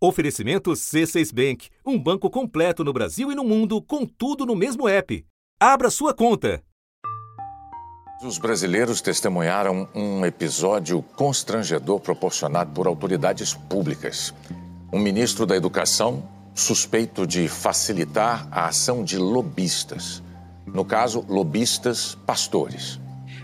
Oferecimento C6 Bank, um banco completo no Brasil e no mundo, com tudo no mesmo app. Abra sua conta. Os brasileiros testemunharam um episódio constrangedor proporcionado por autoridades públicas. Um ministro da Educação suspeito de facilitar a ação de lobistas. No caso, lobistas pastores.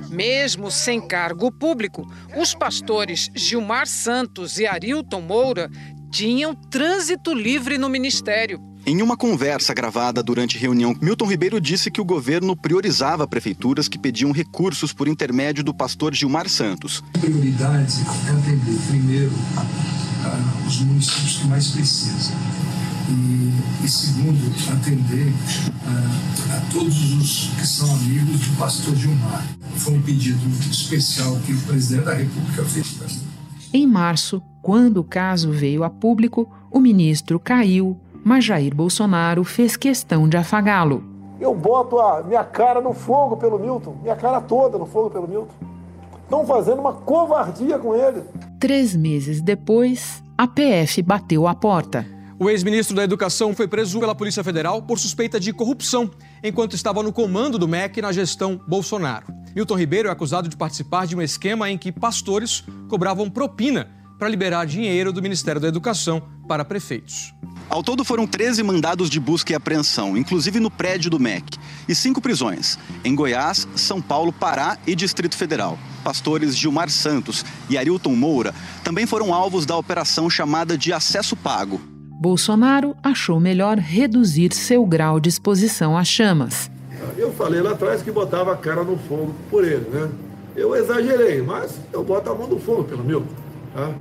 Mesmo sem cargo público, os pastores Gilmar Santos e Arilton Moura tinham trânsito livre no ministério. Em uma conversa gravada durante reunião, Milton Ribeiro disse que o governo priorizava prefeituras que pediam recursos por intermédio do pastor Gilmar Santos. A prioridade é atender primeiro uh, os municípios que mais precisam. E, e segundo, atender uh, a todos os que são amigos do pastor Gilmar. Foi um pedido especial que o presidente da República fez para mim. Em março, quando o caso veio a público, o ministro caiu, mas Jair Bolsonaro fez questão de afagá-lo. Eu boto a minha cara no fogo pelo Milton, minha cara toda no fogo pelo Milton. Estão fazendo uma covardia com ele. Três meses depois, a PF bateu a porta. O ex-ministro da Educação foi preso pela Polícia Federal por suspeita de corrupção, enquanto estava no comando do MEC na gestão Bolsonaro. Milton Ribeiro é acusado de participar de um esquema em que pastores cobravam propina para liberar dinheiro do Ministério da Educação para prefeitos. Ao todo foram 13 mandados de busca e apreensão, inclusive no prédio do MEC, e cinco prisões, em Goiás, São Paulo, Pará e Distrito Federal. Pastores Gilmar Santos e Arilton Moura também foram alvos da operação chamada de acesso pago. Bolsonaro achou melhor reduzir seu grau de exposição às chamas. Eu falei lá atrás que botava a cara no fogo por ele, né? Eu exagerei, mas eu boto a mão no fogo pelo meu. Tá?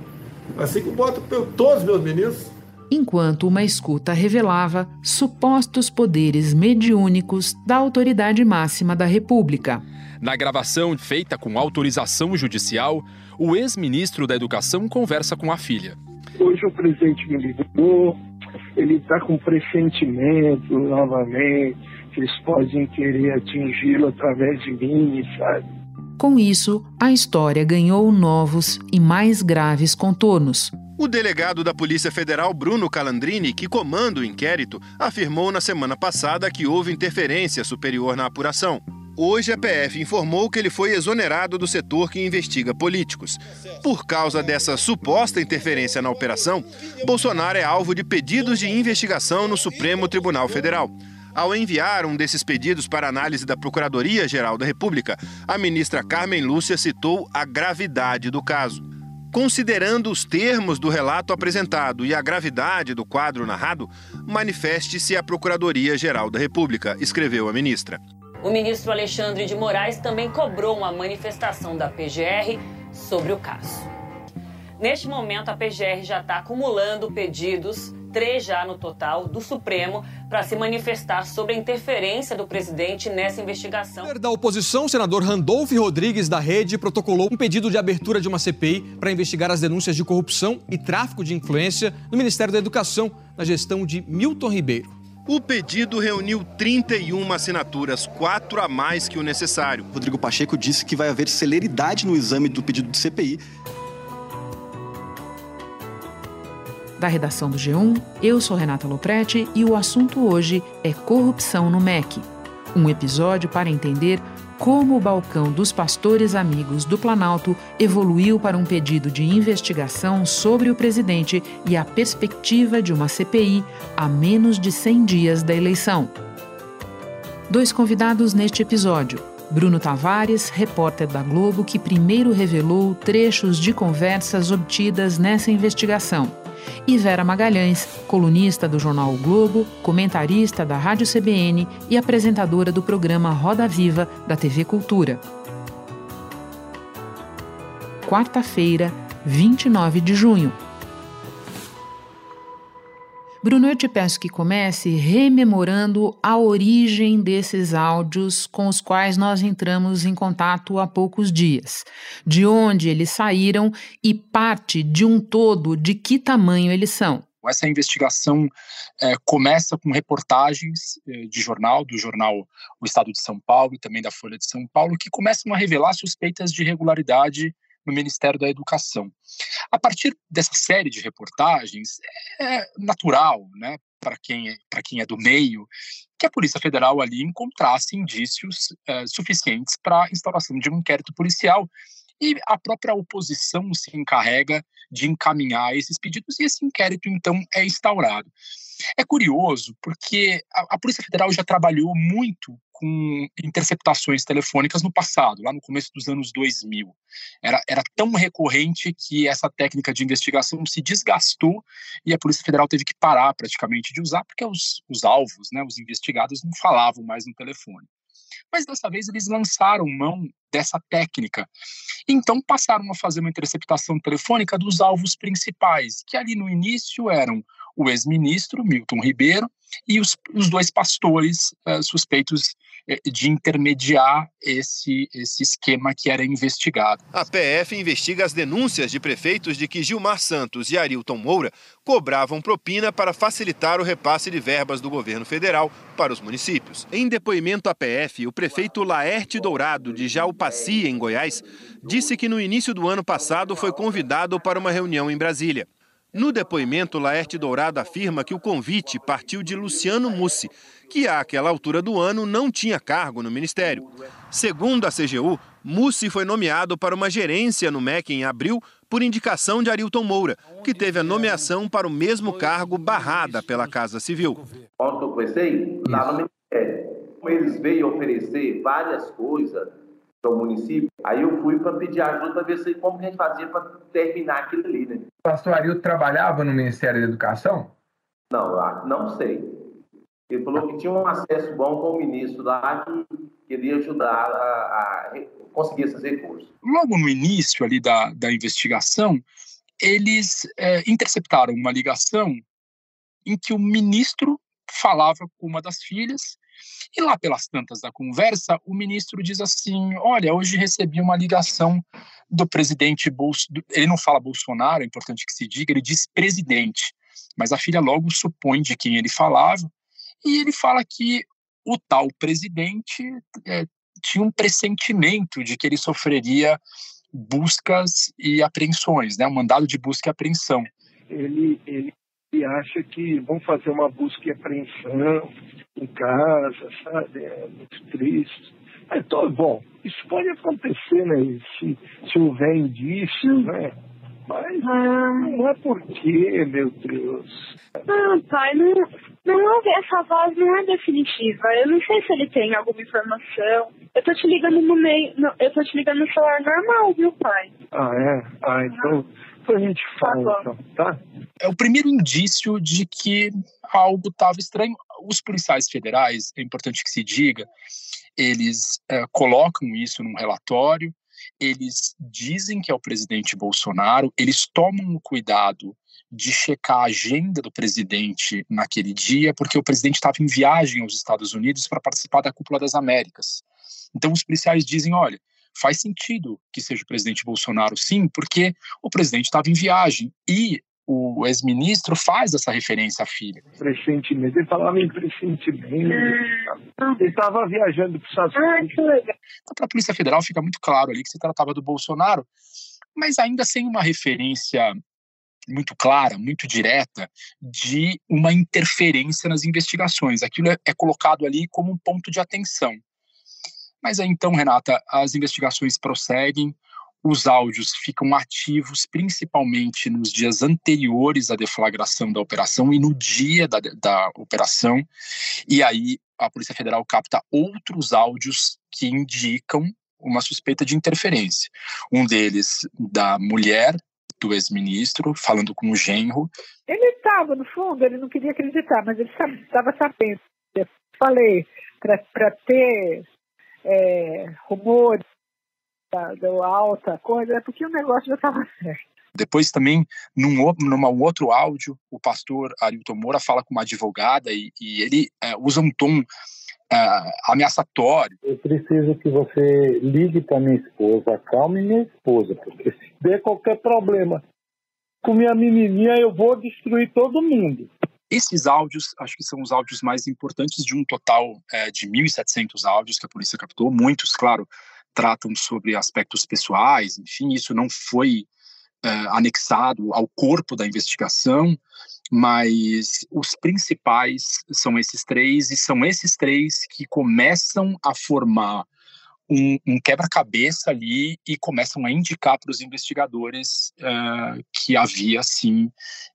Assim que boto todos os meus ministros. Enquanto uma escuta revelava supostos poderes mediúnicos da autoridade máxima da República. Na gravação feita com autorização judicial, o ex-ministro da Educação conversa com a filha. Hoje o presidente me ligou, ele está com pressentimento novamente, que eles podem querer atingi-lo através de mim, sabe? Com isso, a história ganhou novos e mais graves contornos. O delegado da Polícia Federal, Bruno Calandrini, que comanda o inquérito, afirmou na semana passada que houve interferência superior na apuração. Hoje, a PF informou que ele foi exonerado do setor que investiga políticos. Por causa dessa suposta interferência na operação, Bolsonaro é alvo de pedidos de investigação no Supremo Tribunal Federal. Ao enviar um desses pedidos para análise da Procuradoria-Geral da República, a ministra Carmen Lúcia citou a gravidade do caso. Considerando os termos do relato apresentado e a gravidade do quadro narrado, manifeste-se a Procuradoria-Geral da República, escreveu a ministra. O ministro Alexandre de Moraes também cobrou uma manifestação da PGR sobre o caso. Neste momento, a PGR já está acumulando pedidos três já no total, do Supremo para se manifestar sobre a interferência do presidente nessa investigação. Da oposição, o senador Randolph Rodrigues da Rede, protocolou um pedido de abertura de uma CPI para investigar as denúncias de corrupção e tráfico de influência no Ministério da Educação, na gestão de Milton Ribeiro. O pedido reuniu 31 assinaturas, quatro a mais que o necessário. Rodrigo Pacheco disse que vai haver celeridade no exame do pedido de CPI Da redação do G1, eu sou Renata Loprete e o assunto hoje é corrupção no MEC. Um episódio para entender como o balcão dos pastores amigos do Planalto evoluiu para um pedido de investigação sobre o presidente e a perspectiva de uma CPI a menos de 100 dias da eleição. Dois convidados neste episódio. Bruno Tavares, repórter da Globo, que primeiro revelou trechos de conversas obtidas nessa investigação e Vera Magalhães, colunista do jornal o Globo, comentarista da Rádio CBN e apresentadora do programa Roda Viva da TV Cultura. Quarta-feira, 29 de junho. Bruno, eu te peço que comece rememorando a origem desses áudios com os quais nós entramos em contato há poucos dias. De onde eles saíram e parte de um todo de que tamanho eles são. Essa investigação é, começa com reportagens é, de jornal, do jornal O Estado de São Paulo e também da Folha de São Paulo, que começam a revelar suspeitas de irregularidade no Ministério da Educação. A partir dessa série de reportagens, é natural, né, para quem, é, quem é do meio, que a Polícia Federal ali encontrasse indícios é, suficientes para a instauração de um inquérito policial e a própria oposição se encarrega de encaminhar esses pedidos e esse inquérito, então, é instaurado. É curioso porque a, a Polícia Federal já trabalhou muito com interceptações telefônicas no passado, lá no começo dos anos 2000. Era, era tão recorrente que essa técnica de investigação se desgastou e a Polícia Federal teve que parar praticamente de usar, porque os, os alvos, né, os investigados, não falavam mais no telefone. Mas dessa vez eles lançaram mão dessa técnica. Então passaram a fazer uma interceptação telefônica dos alvos principais, que ali no início eram o ex-ministro Milton Ribeiro e os, os dois pastores uh, suspeitos eh, de intermediar esse, esse esquema que era investigado. A PF investiga as denúncias de prefeitos de que Gilmar Santos e Arilton Moura cobravam propina para facilitar o repasse de verbas do governo federal para os municípios. Em depoimento à PF, o prefeito Laerte Dourado, de Jaupaci, em Goiás, disse que no início do ano passado foi convidado para uma reunião em Brasília. No depoimento, Laerte Dourado afirma que o convite partiu de Luciano Mussi, que àquela altura do ano não tinha cargo no ministério. Segundo a CGU, Mussi foi nomeado para uma gerência no MEC em abril por indicação de Arilton Moura, que teve a nomeação para o mesmo cargo barrada pela Casa Civil. Quando eu comecei, lá no ministério, eles veio oferecer várias coisas o município. Aí eu fui para pedir ajuda para ver se, como que a gente fazia para terminar aquilo ali, né? O pastor Arilton trabalhava no Ministério da Educação? Não, não sei. Ele falou que tinha um acesso bom com o ministro lá que queria ajudar a, a conseguir esses recursos. Logo no início ali da, da investigação, eles é, interceptaram uma ligação em que o ministro falava com uma das filhas e lá pelas tantas da conversa, o ministro diz assim: Olha, hoje recebi uma ligação do presidente Bolsonaro. Ele não fala Bolsonaro, é importante que se diga, ele diz presidente. Mas a filha logo supõe de quem ele falava. E ele fala que o tal presidente é, tinha um pressentimento de que ele sofreria buscas e apreensões, né, um mandado de busca e apreensão. Ele, ele e acha que vão fazer uma busca e apreensão em casa, sabe? É muito triste. Então, bom, isso pode acontecer, né? Se, se houver indícios, né? Mas não é porque, meu Deus. Não, pai, não, não essa voz não é definitiva. Eu não sei se ele tem alguma informação. Eu tô te ligando no meio. No, eu tô te ligando no celular normal, viu, pai? Ah, é? Ah, então a gente fala, então, tá? É o primeiro indício de que algo estava estranho. Os policiais federais, é importante que se diga, eles é, colocam isso num relatório, eles dizem que é o presidente Bolsonaro, eles tomam o cuidado de checar a agenda do presidente naquele dia, porque o presidente estava em viagem aos Estados Unidos para participar da Cúpula das Américas. Então os policiais dizem, olha, faz sentido que seja o presidente Bolsonaro, sim, porque o presidente estava em viagem e o ex-ministro faz essa referência à filha. Pressentimento, ele falava em pressentimento. Ele estava viajando para os Estados Unidos. Então, para a Polícia Federal fica muito claro ali que se tratava do Bolsonaro, mas ainda sem uma referência muito clara, muito direta, de uma interferência nas investigações. Aquilo é, é colocado ali como um ponto de atenção. Mas aí então, Renata, as investigações prosseguem, os áudios ficam ativos principalmente nos dias anteriores à deflagração da operação e no dia da, da operação, e aí a Polícia Federal capta outros áudios que indicam uma suspeita de interferência. Um deles da mulher do ex-ministro falando com o genro. Ele estava, no fundo, ele não queria acreditar, mas ele estava sabendo. Eu falei, para ter é, rumores da alta coisa, é porque o negócio já estava certo. Depois também, num, num outro áudio, o pastor Arilton Moura fala com uma advogada e, e ele é, usa um tom é, ameaçatório. Eu preciso que você ligue para minha esposa, acalme minha esposa, porque se der qualquer problema com minha menininha, eu vou destruir todo mundo. Esses áudios, acho que são os áudios mais importantes de um total é, de 1.700 áudios que a polícia captou, muitos, claro, tratam sobre aspectos pessoais, enfim, isso não foi uh, anexado ao corpo da investigação, mas os principais são esses três, e são esses três que começam a formar um, um quebra-cabeça ali e começam a indicar para os investigadores uh, que havia, sim,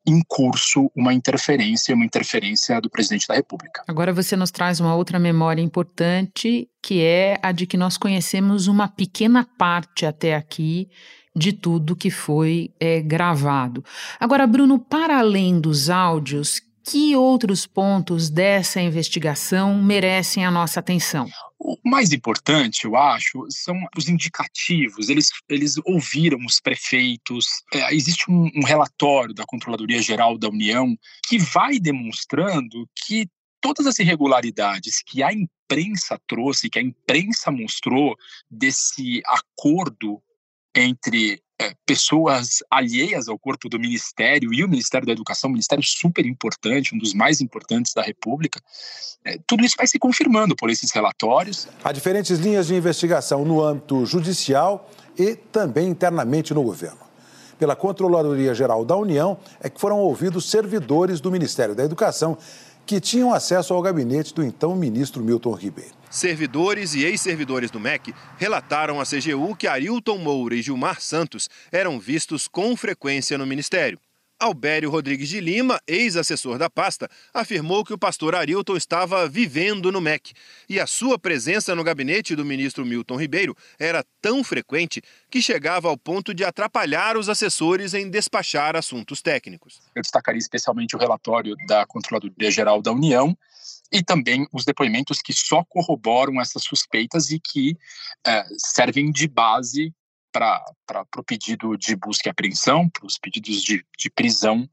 em curso uma interferência, uma interferência do presidente da República. Agora você nos traz uma outra memória importante, que é a de que nós conhecemos uma pequena parte até aqui de tudo que foi é, gravado. Agora, Bruno, para além dos áudios, que outros pontos dessa investigação merecem a nossa atenção? O mais importante, eu acho, são os indicativos. Eles, eles ouviram os prefeitos. É, existe um, um relatório da Controladoria Geral da União que vai demonstrando que todas as irregularidades que a imprensa trouxe, que a imprensa mostrou desse acordo entre é, pessoas alheias ao corpo do Ministério e o Ministério da Educação, um ministério super importante, um dos mais importantes da República, é, tudo isso vai se confirmando por esses relatórios. Há diferentes linhas de investigação no âmbito judicial e também internamente no governo. Pela Controladoria Geral da União é que foram ouvidos servidores do Ministério da Educação que tinham acesso ao gabinete do então ministro Milton Ribeiro. Servidores e ex-servidores do MEC relataram à CGU que Arilton Moura e Gilmar Santos eram vistos com frequência no ministério. Albério Rodrigues de Lima, ex-assessor da pasta, afirmou que o pastor Arilton estava vivendo no MEC e a sua presença no gabinete do ministro Milton Ribeiro era tão frequente que chegava ao ponto de atrapalhar os assessores em despachar assuntos técnicos. Eu destacaria especialmente o relatório da Controladoria Geral da União e também os depoimentos que só corroboram essas suspeitas e que é, servem de base para o pedido de busca e apreensão, para os pedidos de, de prisão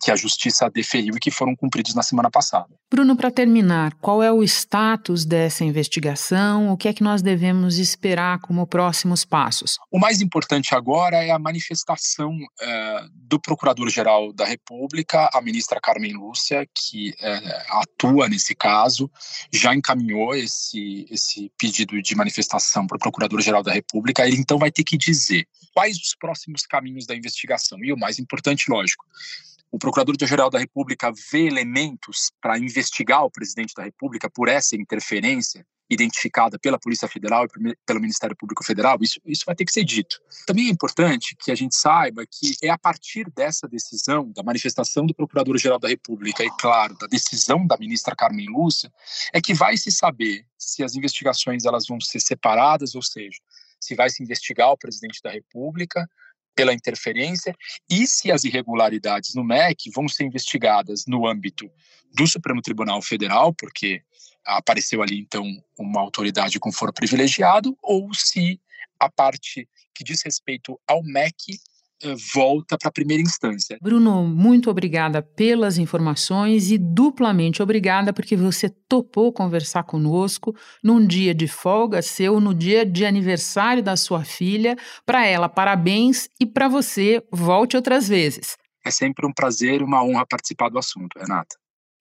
que a justiça deferiu e que foram cumpridos na semana passada. Bruno, para terminar, qual é o status dessa investigação? O que é que nós devemos esperar como próximos passos? O mais importante agora é a manifestação eh, do Procurador-Geral da República, a ministra Carmen Lúcia, que eh, atua nesse caso, já encaminhou esse, esse pedido de manifestação para o Procurador-Geral da República. Ele então vai ter que dizer quais os próximos caminhos da investigação. E o mais importante, lógico, o Procurador-Geral da República vê elementos para investigar o presidente da República por essa interferência identificada pela Polícia Federal e pelo Ministério Público Federal, isso, isso vai ter que ser dito. Também é importante que a gente saiba que é a partir dessa decisão, da manifestação do Procurador-Geral da República e, claro, da decisão da ministra Carmen Lúcia, é que vai se saber se as investigações elas vão ser separadas, ou seja, se vai se investigar o presidente da República pela interferência e se as irregularidades no MEC vão ser investigadas no âmbito do Supremo Tribunal Federal, porque apareceu ali então uma autoridade com foro privilegiado, ou se a parte que diz respeito ao MEC volta para a primeira instância. Bruno, muito obrigada pelas informações e duplamente obrigada porque você topou conversar conosco num dia de folga seu, no dia de aniversário da sua filha. Para ela, parabéns e para você, volte outras vezes. É sempre um prazer e uma honra participar do assunto, Renata.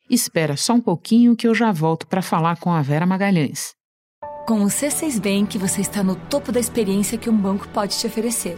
Espera só um pouquinho que eu já volto para falar com a Vera Magalhães. Com o C6 Bank, você está no topo da experiência que um banco pode te oferecer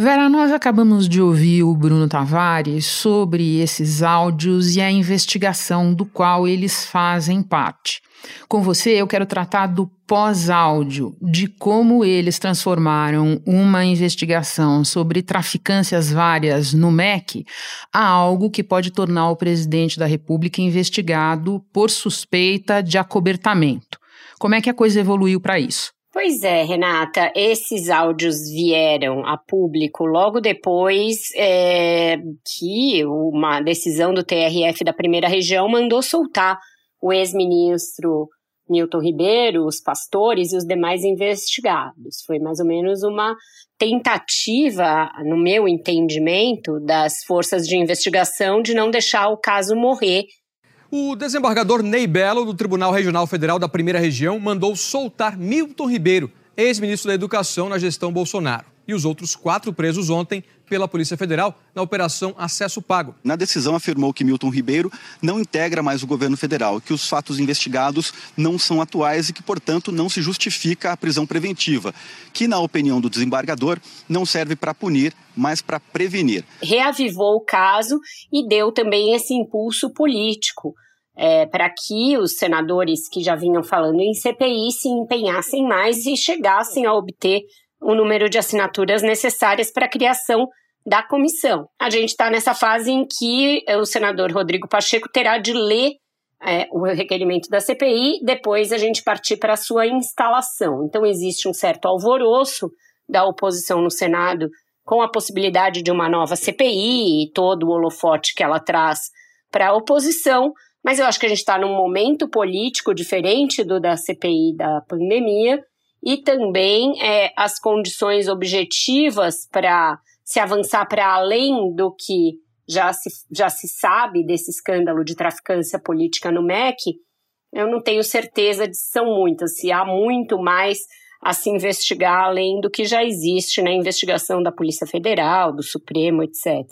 Vera, nós acabamos de ouvir o Bruno Tavares sobre esses áudios e a investigação do qual eles fazem parte. Com você, eu quero tratar do pós-áudio, de como eles transformaram uma investigação sobre traficâncias várias no MEC a algo que pode tornar o presidente da República investigado por suspeita de acobertamento. Como é que a coisa evoluiu para isso? Pois é, Renata, esses áudios vieram a público logo depois é, que uma decisão do TRF da primeira região mandou soltar o ex-ministro Milton Ribeiro, os pastores e os demais investigados. Foi mais ou menos uma tentativa, no meu entendimento, das forças de investigação de não deixar o caso morrer. O desembargador Ney Belo, do Tribunal Regional Federal da Primeira Região, mandou soltar Milton Ribeiro, ex-ministro da Educação na gestão Bolsonaro e os outros quatro presos ontem pela Polícia Federal na Operação Acesso Pago. Na decisão, afirmou que Milton Ribeiro não integra mais o governo federal, que os fatos investigados não são atuais e que, portanto, não se justifica a prisão preventiva, que, na opinião do desembargador, não serve para punir, mas para prevenir. Reavivou o caso e deu também esse impulso político. É, para que os senadores que já vinham falando em CPI se empenhassem mais e chegassem a obter o número de assinaturas necessárias para a criação da comissão. A gente está nessa fase em que o senador Rodrigo Pacheco terá de ler é, o requerimento da CPI, depois a gente partir para a sua instalação. Então, existe um certo alvoroço da oposição no Senado com a possibilidade de uma nova CPI e todo o holofote que ela traz para a oposição, mas eu acho que a gente está num momento político diferente do da CPI da pandemia e também é, as condições objetivas para se avançar para além do que já se, já se sabe desse escândalo de traficância política no MEC, eu não tenho certeza de se são muitas, se há muito mais a se investigar além do que já existe na investigação da Polícia Federal, do Supremo, etc.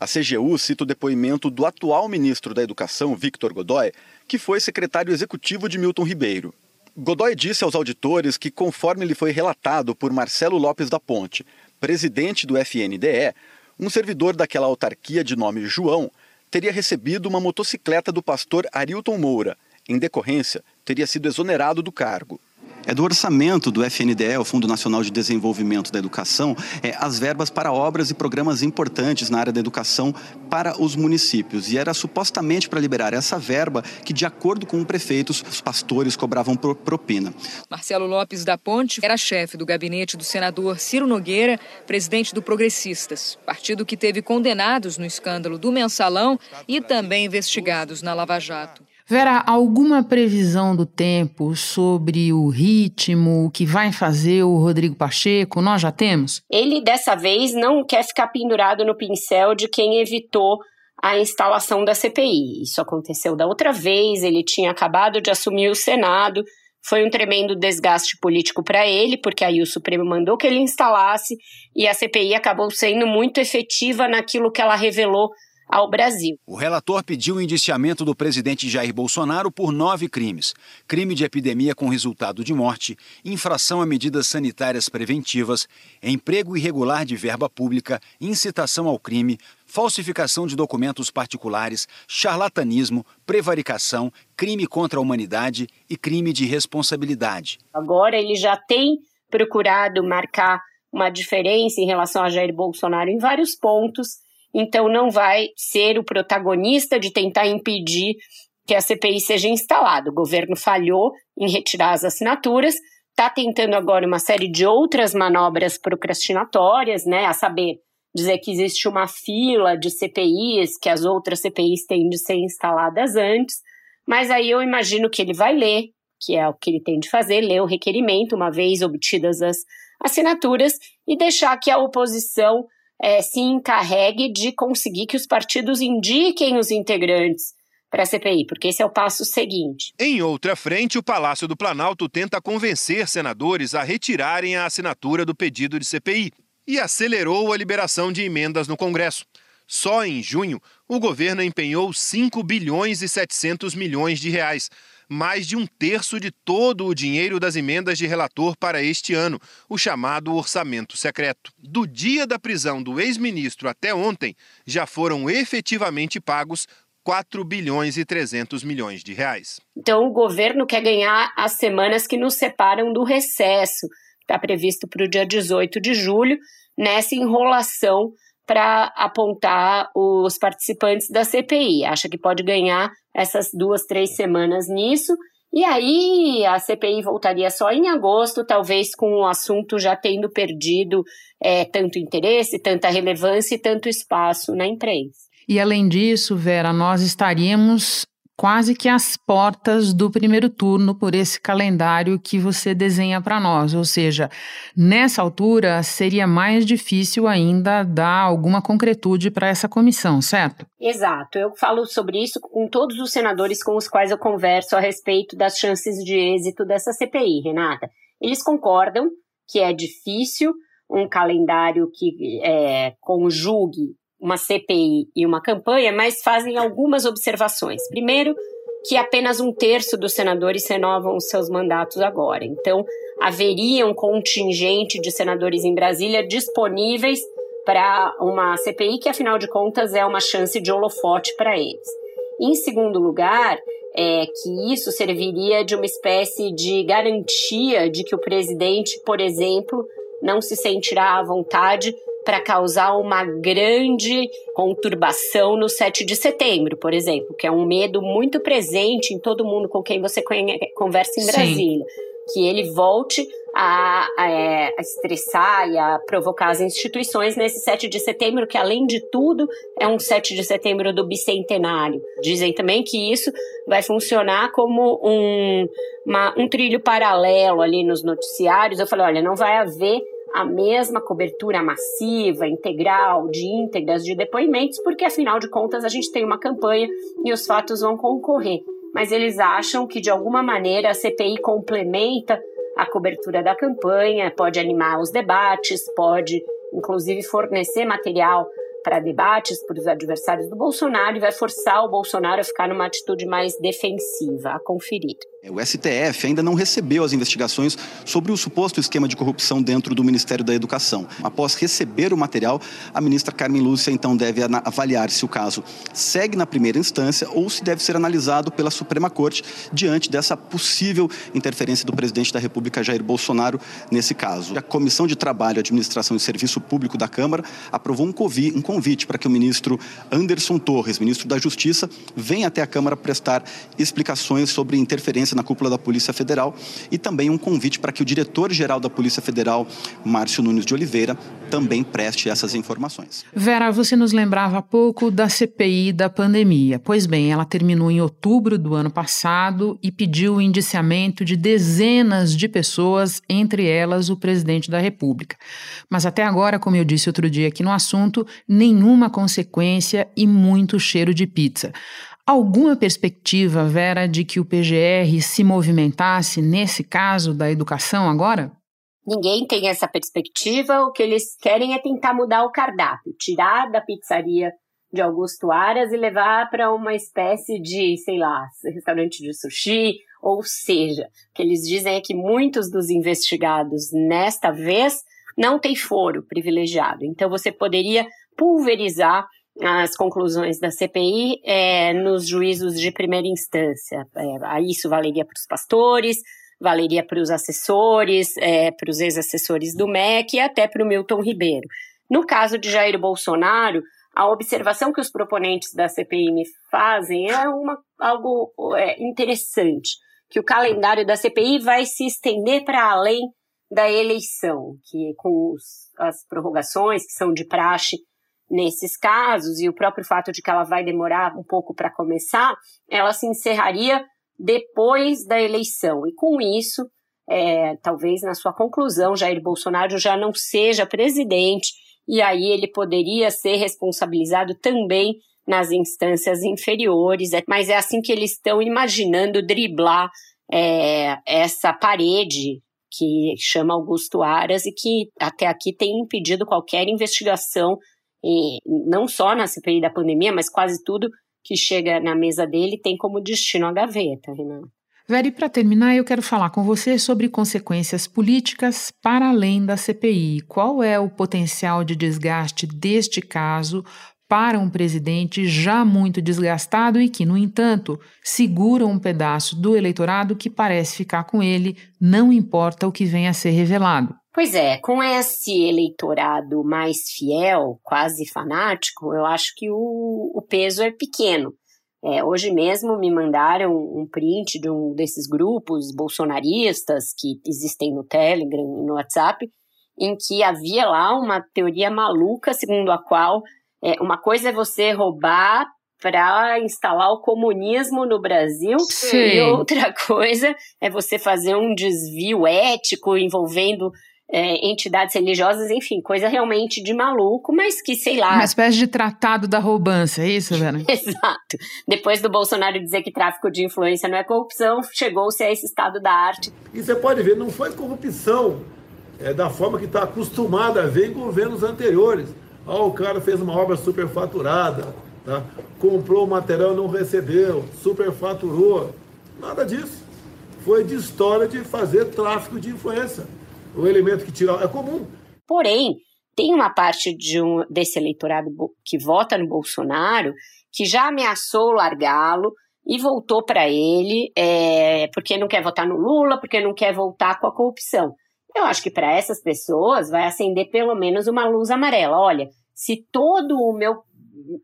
A CGU cita o depoimento do atual ministro da Educação, Victor Godoy, que foi secretário executivo de Milton Ribeiro. Godoy disse aos auditores que, conforme lhe foi relatado por Marcelo Lopes da Ponte, presidente do FNDE, um servidor daquela autarquia de nome João teria recebido uma motocicleta do pastor Arilton Moura. Em decorrência, teria sido exonerado do cargo é do orçamento do FNDE, o Fundo Nacional de Desenvolvimento da Educação, é, as verbas para obras e programas importantes na área da educação para os municípios. E era supostamente para liberar essa verba que, de acordo com prefeitos, os pastores cobravam propina. Marcelo Lopes da Ponte era chefe do gabinete do senador Ciro Nogueira, presidente do Progressistas, partido que teve condenados no escândalo do mensalão e também investigados na Lava Jato. Vera, alguma previsão do tempo sobre o ritmo, o que vai fazer o Rodrigo Pacheco? Nós já temos? Ele, dessa vez, não quer ficar pendurado no pincel de quem evitou a instalação da CPI. Isso aconteceu da outra vez, ele tinha acabado de assumir o Senado. Foi um tremendo desgaste político para ele, porque aí o Supremo mandou que ele instalasse e a CPI acabou sendo muito efetiva naquilo que ela revelou ao Brasil. O relator pediu o indiciamento do presidente Jair Bolsonaro por nove crimes: crime de epidemia com resultado de morte, infração a medidas sanitárias preventivas, emprego irregular de verba pública, incitação ao crime, falsificação de documentos particulares, charlatanismo, prevaricação, crime contra a humanidade e crime de responsabilidade. Agora ele já tem procurado marcar uma diferença em relação a Jair Bolsonaro em vários pontos então não vai ser o protagonista de tentar impedir que a CPI seja instalada. O governo falhou em retirar as assinaturas, está tentando agora uma série de outras manobras procrastinatórias, né, a saber, dizer que existe uma fila de CPIs, que as outras CPIs têm de ser instaladas antes, mas aí eu imagino que ele vai ler, que é o que ele tem de fazer, ler o requerimento, uma vez obtidas as assinaturas, e deixar que a oposição é, se encarregue de conseguir que os partidos indiquem os integrantes para a CPI, porque esse é o passo seguinte. Em outra frente, o Palácio do Planalto tenta convencer senadores a retirarem a assinatura do pedido de CPI e acelerou a liberação de emendas no Congresso. Só em junho, o governo empenhou 5 bilhões e 700 milhões de reais, mais de um terço de todo o dinheiro das emendas de relator para este ano, o chamado orçamento secreto. Do dia da prisão do ex-ministro até ontem, já foram efetivamente pagos 4 bilhões e 300 milhões de reais. Então, o governo quer ganhar as semanas que nos separam do recesso, está previsto para o dia 18 de julho, nessa enrolação para apontar os participantes da CPI. Acha que pode ganhar essas duas, três semanas nisso. E aí a CPI voltaria só em agosto, talvez com o assunto já tendo perdido é, tanto interesse, tanta relevância e tanto espaço na imprensa. E além disso, Vera, nós estaríamos quase que às portas do primeiro turno por esse calendário que você desenha para nós. Ou seja, nessa altura seria mais difícil ainda dar alguma concretude para essa comissão, certo? Exato. Eu falo sobre isso com todos os senadores com os quais eu converso a respeito das chances de êxito dessa CPI, Renata. Eles concordam que é difícil um calendário que é, conjugue uma CPI e uma campanha, mas fazem algumas observações. Primeiro, que apenas um terço dos senadores renovam os seus mandatos agora. Então, haveria um contingente de senadores em Brasília disponíveis para uma CPI, que afinal de contas é uma chance de holofote para eles. Em segundo lugar, é que isso serviria de uma espécie de garantia de que o presidente, por exemplo, não se sentirá à vontade para causar uma grande conturbação no 7 de setembro, por exemplo, que é um medo muito presente em todo mundo com quem você conversa em Brasília. Sim. Que ele volte a, a, é, a, estressar e a provocar as instituições nesse 7 de setembro, que além de tudo é um 7 de setembro do bicentenário. Dizem também que isso vai funcionar como um, uma, um trilho paralelo ali nos noticiários. Eu falei: olha, não vai haver a mesma cobertura massiva, integral, de íntegras de depoimentos, porque afinal de contas a gente tem uma campanha e os fatos vão concorrer. Mas eles acham que de alguma maneira a CPI complementa a cobertura da campanha, pode animar os debates, pode inclusive fornecer material para debates para os adversários do Bolsonaro e vai forçar o Bolsonaro a ficar numa atitude mais defensiva, a conferir. É, o STF ainda não recebeu as investigações sobre o suposto esquema de corrupção dentro do Ministério da Educação. Após receber o material, a ministra Carmen Lúcia então deve avaliar se o caso segue na primeira instância ou se deve ser analisado pela Suprema Corte diante dessa possível interferência do presidente da República Jair Bolsonaro nesse caso. A Comissão de Trabalho, Administração e Serviço Público da Câmara aprovou um convite para que o ministro Anderson Torres, ministro da Justiça, venha até a Câmara prestar explicações sobre interferência na cúpula da Polícia Federal e também um convite para que o diretor-geral da Polícia Federal, Márcio Nunes de Oliveira, também preste essas informações. Vera, você nos lembrava há pouco da CPI da pandemia. Pois bem, ela terminou em outubro do ano passado e pediu o indiciamento de dezenas de pessoas, entre elas o presidente da República. Mas até agora, como eu disse outro dia aqui no assunto, nenhuma consequência e muito cheiro de pizza. Alguma perspectiva, Vera, de que o PGR se movimentasse nesse caso da educação agora? Ninguém tem essa perspectiva. O que eles querem é tentar mudar o cardápio, tirar da pizzaria de Augusto Aras e levar para uma espécie de, sei lá, restaurante de sushi. Ou seja, o que eles dizem é que muitos dos investigados nesta vez não têm foro privilegiado. Então você poderia pulverizar as conclusões da CPI é, nos juízos de primeira instância. É, isso valeria para os pastores, valeria para os assessores, é, para os ex-assessores do MEC e até para o Milton Ribeiro. No caso de Jair Bolsonaro, a observação que os proponentes da CPI me fazem é uma, algo é, interessante, que o calendário da CPI vai se estender para além da eleição, que com os, as prorrogações que são de praxe nesses casos, e o próprio fato de que ela vai demorar um pouco para começar, ela se encerraria depois da eleição. E com isso, é, talvez na sua conclusão, Jair Bolsonaro já não seja presidente, e aí ele poderia ser responsabilizado também nas instâncias inferiores. É, mas é assim que eles estão imaginando driblar é, essa parede que chama Augusto Aras e que até aqui tem impedido qualquer investigação e não só na CPI da pandemia, mas quase tudo que chega na mesa dele tem como destino a gaveta, Renato. Vera, e para terminar, eu quero falar com você sobre consequências políticas para além da CPI. Qual é o potencial de desgaste deste caso para um presidente já muito desgastado e que, no entanto, segura um pedaço do eleitorado que parece ficar com ele, não importa o que venha a ser revelado? Pois é, com esse eleitorado mais fiel, quase fanático, eu acho que o, o peso é pequeno. É, hoje mesmo me mandaram um print de um desses grupos bolsonaristas que existem no Telegram e no WhatsApp, em que havia lá uma teoria maluca segundo a qual é, uma coisa é você roubar para instalar o comunismo no Brasil. Sim. E outra coisa é você fazer um desvio ético envolvendo é, entidades religiosas, enfim, coisa realmente de maluco, mas que, sei lá. Uma espécie de tratado da roubança, é isso, Vera? Exato. Depois do Bolsonaro dizer que tráfico de influência não é corrupção, chegou-se a esse estado da arte. E você pode ver, não foi corrupção é, da forma que está acostumada a ver em governos anteriores. Ah, o cara fez uma obra superfaturada, tá? comprou o material e não recebeu, superfaturou. Nada disso. Foi de história de fazer tráfico de influência o elemento que tira. É comum. Porém, tem uma parte de um, desse eleitorado que vota no Bolsonaro que já ameaçou largá-lo e voltou para ele é, porque não quer votar no Lula, porque não quer voltar com a corrupção. Eu acho que para essas pessoas vai acender pelo menos uma luz amarela. Olha, se todo o meu,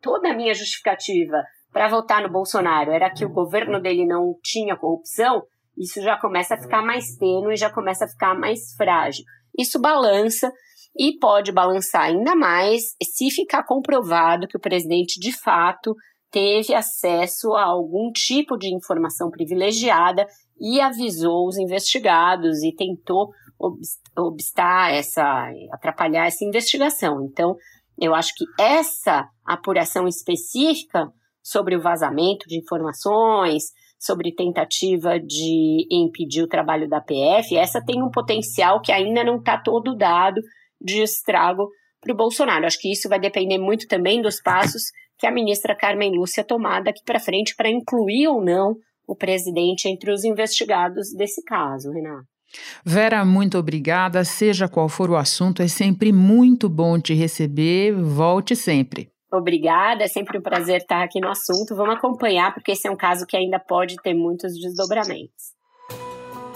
toda a minha justificativa para votar no Bolsonaro era que o governo dele não tinha corrupção, isso já começa a ficar mais tênue, já começa a ficar mais frágil. Isso balança e pode balançar ainda mais se ficar comprovado que o presidente de fato teve acesso a algum tipo de informação privilegiada e avisou os investigados e tentou obstar essa, atrapalhar essa investigação. Então, eu acho que essa apuração específica sobre o vazamento de informações, sobre tentativa de impedir o trabalho da PF, essa tem um potencial que ainda não está todo dado de estrago para o Bolsonaro. Acho que isso vai depender muito também dos passos que a ministra Carmen Lúcia tomar daqui para frente para incluir ou não o presidente entre os investigados desse caso, Renato. Vera, muito obrigada. Seja qual for o assunto, é sempre muito bom te receber. Volte sempre. Obrigada, é sempre um prazer estar aqui no assunto. Vamos acompanhar, porque esse é um caso que ainda pode ter muitos desdobramentos.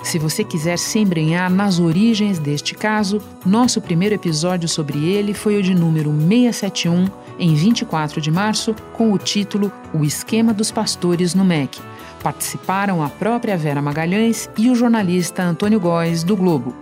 Se você quiser se embrenhar nas origens deste caso, nosso primeiro episódio sobre ele foi o de número 671, em 24 de março, com o título O Esquema dos Pastores no MEC. Participaram a própria Vera Magalhães e o jornalista Antônio Góes, do Globo.